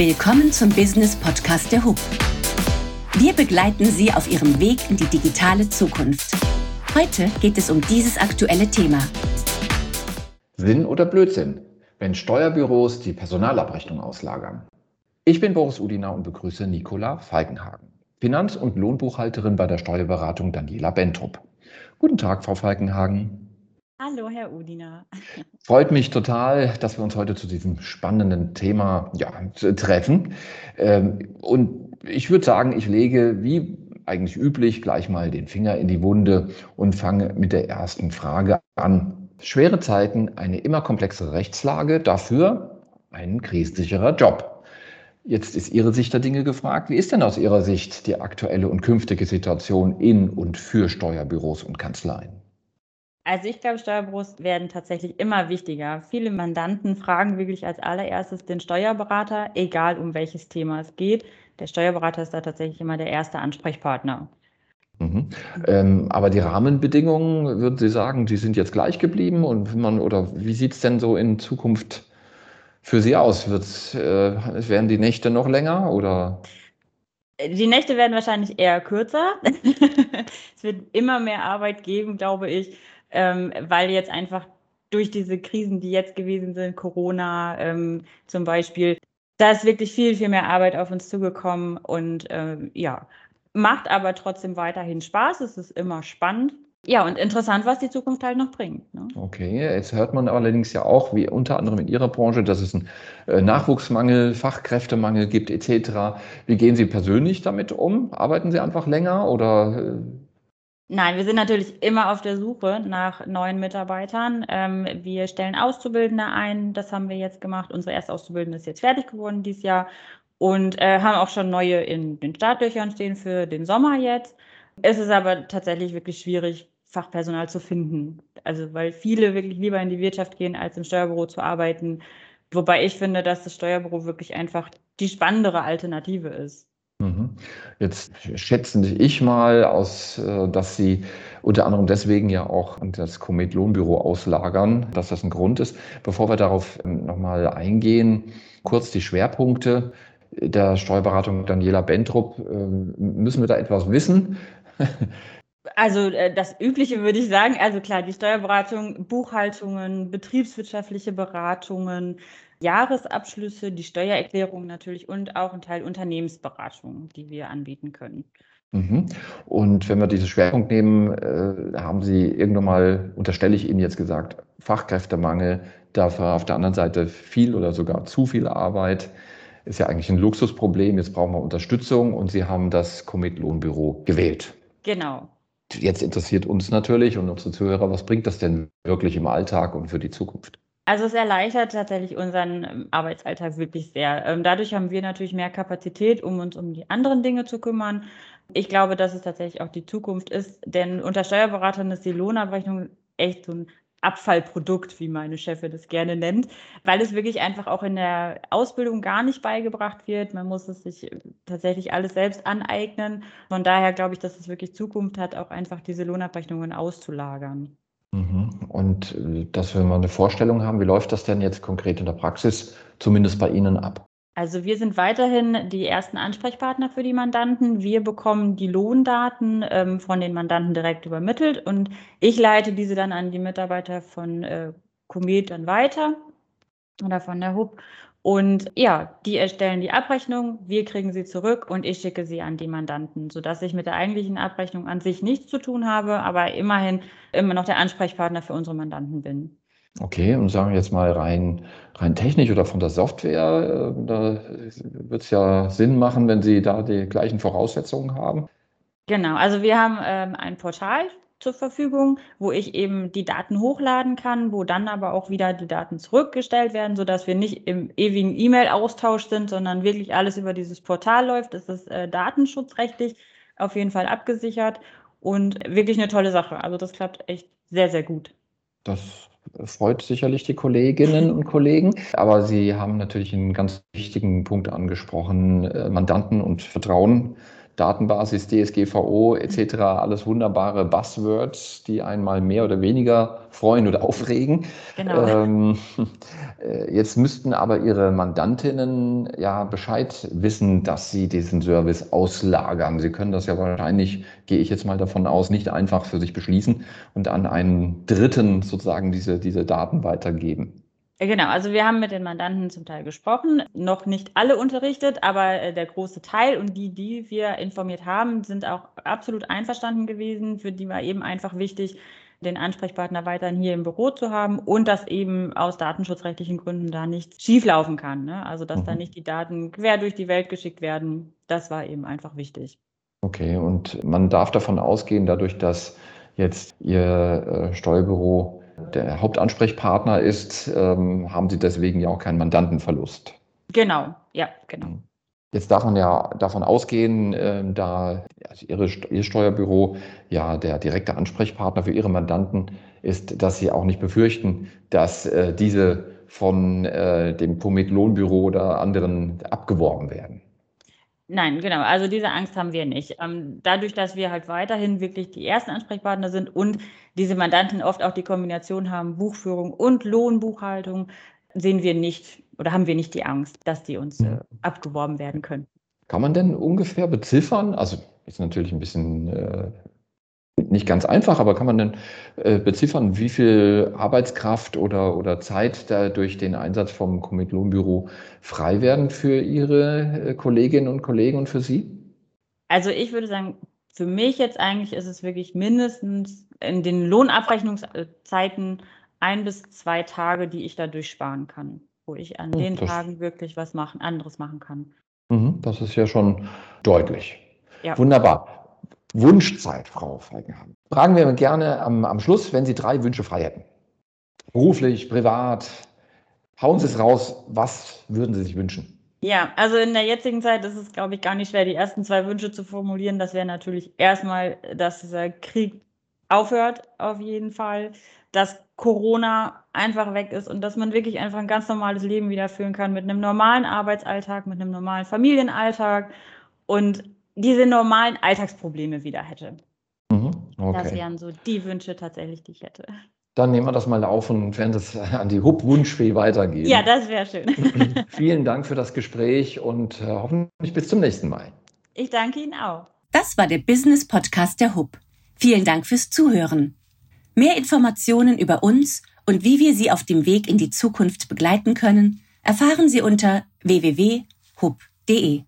Willkommen zum Business Podcast der HUB. Wir begleiten Sie auf Ihrem Weg in die digitale Zukunft. Heute geht es um dieses aktuelle Thema. Sinn oder Blödsinn, wenn Steuerbüros die Personalabrechnung auslagern? Ich bin Boris Udina und begrüße Nicola Falkenhagen, Finanz- und Lohnbuchhalterin bei der Steuerberatung Daniela Bentrup. Guten Tag, Frau Falkenhagen. Hallo, Herr Udina. Freut mich total, dass wir uns heute zu diesem spannenden Thema ja, treffen. Ähm, und ich würde sagen, ich lege wie eigentlich üblich gleich mal den Finger in die Wunde und fange mit der ersten Frage an. Schwere Zeiten, eine immer komplexere Rechtslage, dafür ein krisensicherer Job. Jetzt ist Ihre Sicht der Dinge gefragt. Wie ist denn aus Ihrer Sicht die aktuelle und künftige Situation in und für Steuerbüros und Kanzleien? Also ich glaube, Steuerbüros werden tatsächlich immer wichtiger. Viele Mandanten fragen wirklich als allererstes den Steuerberater, egal um welches Thema es geht. Der Steuerberater ist da tatsächlich immer der erste Ansprechpartner. Mhm. Ähm, aber die Rahmenbedingungen, würden Sie sagen, die sind jetzt gleich geblieben und man, oder wie sieht es denn so in Zukunft für Sie aus? Wird's, äh, werden die Nächte noch länger oder? Die Nächte werden wahrscheinlich eher kürzer. es wird immer mehr Arbeit geben, glaube ich ähm, weil jetzt einfach durch diese Krisen, die jetzt gewesen sind, Corona ähm, zum Beispiel, da ist wirklich viel, viel mehr Arbeit auf uns zugekommen und ähm, ja, macht aber trotzdem weiterhin Spaß. Es ist immer spannend. Ja, und interessant, was die Zukunft halt noch bringt. Ne? Okay, jetzt hört man allerdings ja auch, wie unter anderem in Ihrer Branche, dass es einen äh, Nachwuchsmangel, Fachkräftemangel gibt etc. Wie gehen Sie persönlich damit um? Arbeiten Sie einfach länger oder äh, Nein, wir sind natürlich immer auf der Suche nach neuen Mitarbeitern. Ähm, wir stellen Auszubildende ein, das haben wir jetzt gemacht. Unsere erste Auszubildende ist jetzt fertig geworden dieses Jahr und äh, haben auch schon neue in den Startlöchern stehen für den Sommer jetzt. Es ist aber tatsächlich wirklich schwierig, Fachpersonal zu finden. Also weil viele wirklich lieber in die Wirtschaft gehen, als im Steuerbüro zu arbeiten. Wobei ich finde, dass das Steuerbüro wirklich einfach die spannendere Alternative ist. Mhm. Jetzt schätzen ich mal aus, äh, dass Sie unter anderem deswegen ja auch das Komet Lohnbüro auslagern, dass das ein Grund ist. Bevor wir darauf ähm, nochmal eingehen, kurz die Schwerpunkte der Steuerberatung Daniela Bentrup. Ähm, müssen wir da etwas wissen? Also äh, das Übliche würde ich sagen, also klar, die Steuerberatung, Buchhaltungen, betriebswirtschaftliche Beratungen, Jahresabschlüsse, die Steuererklärung natürlich und auch ein Teil Unternehmensberatung, die wir anbieten können. Mhm. Und wenn wir diesen Schwerpunkt nehmen, äh, haben Sie irgendwann mal, unterstelle ich Ihnen jetzt gesagt, Fachkräftemangel, dafür auf der anderen Seite viel oder sogar zu viel Arbeit. Ist ja eigentlich ein Luxusproblem. Jetzt brauchen wir Unterstützung und Sie haben das Commit Lohnbüro gewählt. Genau. Jetzt interessiert uns natürlich und unsere Zuhörer, was bringt das denn wirklich im Alltag und für die Zukunft? Also es erleichtert tatsächlich unseren ähm, Arbeitsalltag wirklich sehr. Ähm, dadurch haben wir natürlich mehr Kapazität, um uns um die anderen Dinge zu kümmern. Ich glaube, dass es tatsächlich auch die Zukunft ist, denn unter Steuerberatern ist die Lohnabrechnung echt so ein Abfallprodukt, wie meine Chefin das gerne nennt, weil es wirklich einfach auch in der Ausbildung gar nicht beigebracht wird. Man muss es sich tatsächlich alles selbst aneignen. Von daher glaube ich, dass es wirklich Zukunft hat, auch einfach diese Lohnabrechnungen auszulagern. Mhm. Und äh, dass wir mal eine Vorstellung haben, wie läuft das denn jetzt konkret in der Praxis, zumindest bei Ihnen ab? Also wir sind weiterhin die ersten Ansprechpartner für die Mandanten. Wir bekommen die Lohndaten ähm, von den Mandanten direkt übermittelt und ich leite diese dann an die Mitarbeiter von äh, Comet dann weiter oder von der HUB. Und ja, die erstellen die Abrechnung, wir kriegen sie zurück und ich schicke sie an die Mandanten, sodass ich mit der eigentlichen Abrechnung an sich nichts zu tun habe, aber immerhin immer noch der Ansprechpartner für unsere Mandanten bin. Okay, und sagen wir jetzt mal rein, rein technisch oder von der Software, äh, da wird es ja Sinn machen, wenn Sie da die gleichen Voraussetzungen haben. Genau, also wir haben ähm, ein Portal zur Verfügung, wo ich eben die Daten hochladen kann, wo dann aber auch wieder die Daten zurückgestellt werden, sodass wir nicht im ewigen E-Mail-Austausch sind, sondern wirklich alles über dieses Portal läuft. Das ist äh, datenschutzrechtlich auf jeden Fall abgesichert und wirklich eine tolle Sache. Also das klappt echt sehr, sehr gut. Das freut sicherlich die Kolleginnen und Kollegen. Aber Sie haben natürlich einen ganz wichtigen Punkt angesprochen, äh, Mandanten und Vertrauen Datenbasis, DSGVO etc., alles wunderbare Buzzwords, die einmal mehr oder weniger freuen oder aufregen. Genau. Ähm, äh, jetzt müssten aber Ihre Mandantinnen ja Bescheid wissen, dass Sie diesen Service auslagern. Sie können das ja wahrscheinlich, gehe ich jetzt mal davon aus, nicht einfach für sich beschließen und an einen Dritten sozusagen diese, diese Daten weitergeben. Genau, also wir haben mit den Mandanten zum Teil gesprochen, noch nicht alle unterrichtet, aber äh, der große Teil und die, die wir informiert haben, sind auch absolut einverstanden gewesen. Für die war eben einfach wichtig, den Ansprechpartner weiterhin hier im Büro zu haben und dass eben aus datenschutzrechtlichen Gründen da nichts schieflaufen kann. Ne? Also dass mhm. da nicht die Daten quer durch die Welt geschickt werden, das war eben einfach wichtig. Okay, und man darf davon ausgehen, dadurch, dass jetzt Ihr äh, Steuerbüro der Hauptansprechpartner ist, ähm, haben Sie deswegen ja auch keinen Mandantenverlust. Genau, ja, genau. Jetzt darf man ja davon ausgehen, äh, da also Ihre, Ihr Steuerbüro ja der direkte Ansprechpartner für Ihre Mandanten ist, dass Sie auch nicht befürchten, dass äh, diese von äh, dem Pomit Lohnbüro oder anderen abgeworben werden. Nein, genau. Also diese Angst haben wir nicht. Ähm, dadurch, dass wir halt weiterhin wirklich die ersten Ansprechpartner sind und diese Mandanten oft auch die Kombination haben, Buchführung und Lohnbuchhaltung, sehen wir nicht oder haben wir nicht die Angst, dass die uns äh, abgeworben werden können. Kann man denn ungefähr beziffern? Also ist natürlich ein bisschen äh, nicht ganz einfach, aber kann man denn äh, beziffern, wie viel Arbeitskraft oder, oder Zeit da durch den Einsatz vom Commit Lohnbüro frei werden für Ihre äh, Kolleginnen und Kollegen und für Sie? Also ich würde sagen, für mich jetzt eigentlich ist es wirklich mindestens in den Lohnabrechnungszeiten ein bis zwei Tage, die ich dadurch sparen kann, wo ich an hm, den das, Tagen wirklich was machen, anderes machen kann. Mhm, das ist ja schon deutlich. Ja. Wunderbar. Wunschzeit, Frau Feigenhagen. Fragen wir gerne am, am Schluss, wenn Sie drei Wünsche frei hätten. Beruflich, privat, hauen Sie es raus. Was würden Sie sich wünschen? Ja, also in der jetzigen Zeit ist es, glaube ich, gar nicht schwer, die ersten zwei Wünsche zu formulieren. Das wäre natürlich erstmal, dass dieser Krieg aufhört, auf jeden Fall, dass Corona einfach weg ist und dass man wirklich einfach ein ganz normales Leben wieder führen kann mit einem normalen Arbeitsalltag, mit einem normalen Familienalltag und diese normalen Alltagsprobleme wieder hätte. Mhm, okay. Das wären so die Wünsche tatsächlich, die ich hätte. Dann nehmen wir das mal auf und werden das an die Hub-Wunschfee weitergeben. Ja, das wäre schön. Vielen Dank für das Gespräch und äh, hoffentlich bis zum nächsten Mal. Ich danke Ihnen auch. Das war der Business Podcast der Hub. Vielen Dank fürs Zuhören. Mehr Informationen über uns und wie wir Sie auf dem Weg in die Zukunft begleiten können, erfahren Sie unter www.hub.de.